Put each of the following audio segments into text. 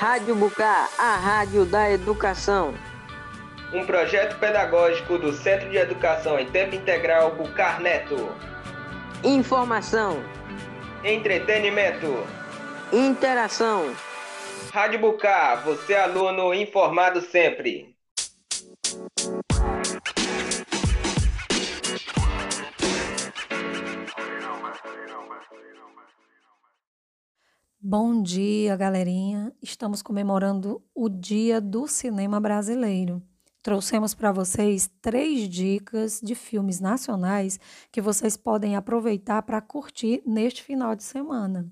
Rádio Bucar, a rádio da educação. Um projeto pedagógico do Centro de Educação em Tempo Integral Bucar Neto. Informação. Entretenimento. Interação. Rádio Bucar, você aluno informado sempre. Bom dia, galerinha. Estamos comemorando o Dia do Cinema Brasileiro. Trouxemos para vocês três dicas de filmes nacionais que vocês podem aproveitar para curtir neste final de semana.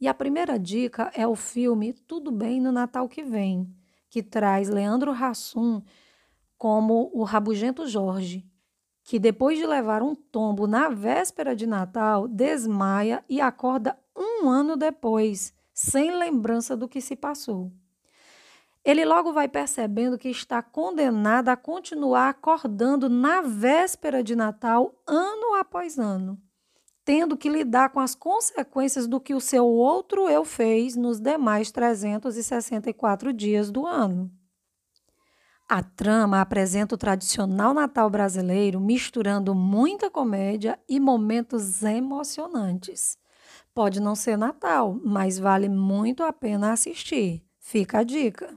E a primeira dica é o filme Tudo Bem no Natal que Vem, que traz Leandro Hassum como o Rabugento Jorge, que depois de levar um tombo na véspera de Natal, desmaia e acorda um ano depois, sem lembrança do que se passou. Ele logo vai percebendo que está condenado a continuar acordando na véspera de Natal, ano após ano, tendo que lidar com as consequências do que o seu outro eu fez nos demais 364 dias do ano. A trama apresenta o tradicional Natal brasileiro, misturando muita comédia e momentos emocionantes. Pode não ser Natal, mas vale muito a pena assistir. Fica a dica.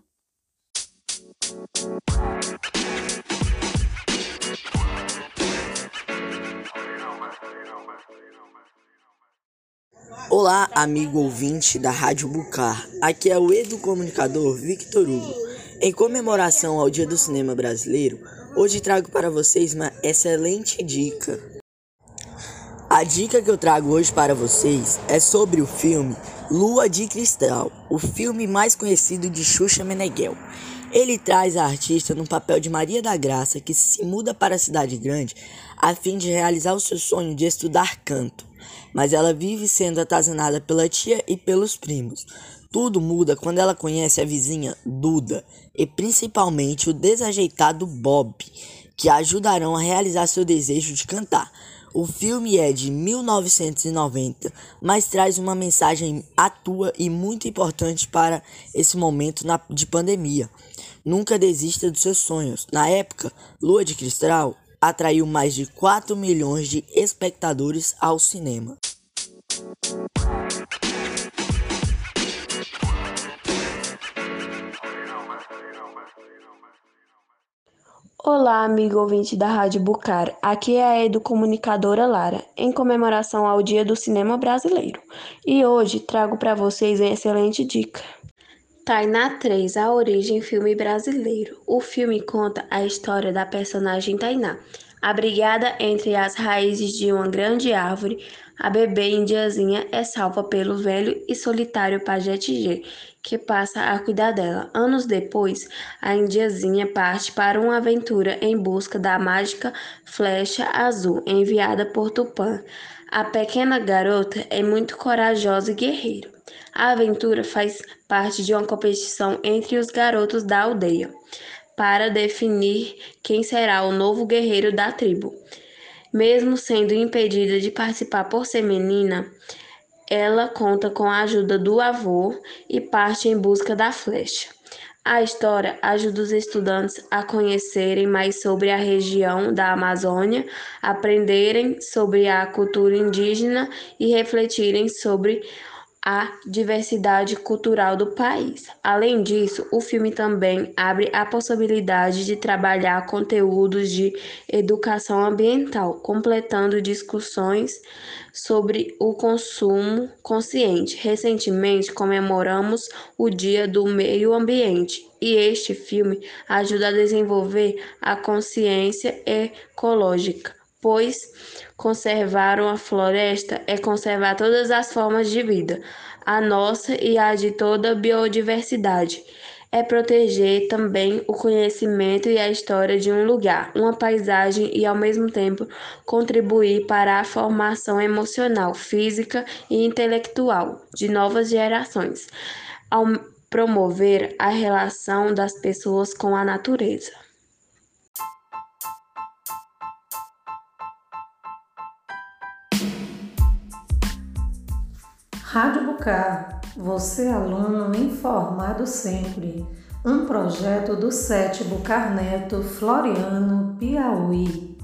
Olá, amigo ouvinte da Rádio Bucar. Aqui é o Edu Comunicador Victor Hugo. Em comemoração ao Dia do Cinema Brasileiro, hoje trago para vocês uma excelente dica a dica que eu trago hoje para vocês é sobre o filme Lua de Cristal, o filme mais conhecido de Xuxa Meneghel. Ele traz a artista no papel de Maria da Graça, que se muda para a cidade grande a fim de realizar o seu sonho de estudar canto, mas ela vive sendo atazanada pela tia e pelos primos. Tudo muda quando ela conhece a vizinha Duda e principalmente o desajeitado Bob, que ajudarão a realizar seu desejo de cantar. O filme é de 1990, mas traz uma mensagem atua e muito importante para esse momento na, de pandemia. Nunca desista dos seus sonhos. Na época, Lua de Cristal atraiu mais de 4 milhões de espectadores ao cinema. Olá, amigo ouvinte da Rádio Bucar. Aqui é a educomunicadora Lara, em comemoração ao Dia do Cinema Brasileiro. E hoje trago para vocês uma excelente dica. Tainá 3, A Origem Filme Brasileiro. O filme conta a história da personagem Tainá, abrigada entre as raízes de uma grande árvore. A bebê indiazinha é salva pelo velho e solitário pajé Tigê, que passa a cuidar dela. Anos depois, a indiazinha parte para uma aventura em busca da mágica flecha azul enviada por Tupã. A pequena garota é muito corajosa e guerreira. A aventura faz parte de uma competição entre os garotos da aldeia para definir quem será o novo guerreiro da tribo. Mesmo sendo impedida de participar por ser menina, ela conta com a ajuda do avô e parte em busca da flecha. A história ajuda os estudantes a conhecerem mais sobre a região da Amazônia, aprenderem sobre a cultura indígena e refletirem sobre a diversidade cultural do país. Além disso, o filme também abre a possibilidade de trabalhar conteúdos de educação ambiental, completando discussões sobre o consumo consciente. Recentemente comemoramos o Dia do Meio Ambiente e este filme ajuda a desenvolver a consciência ecológica pois conservar uma floresta é conservar todas as formas de vida, a nossa e a de toda a biodiversidade. É proteger também o conhecimento e a história de um lugar, uma paisagem e, ao mesmo tempo, contribuir para a formação emocional, física e intelectual de novas gerações, ao promover a relação das pessoas com a natureza. Rádio Bucar, Você, aluno, informado sempre. Um projeto do Sétimo Carneto Floriano, Piauí.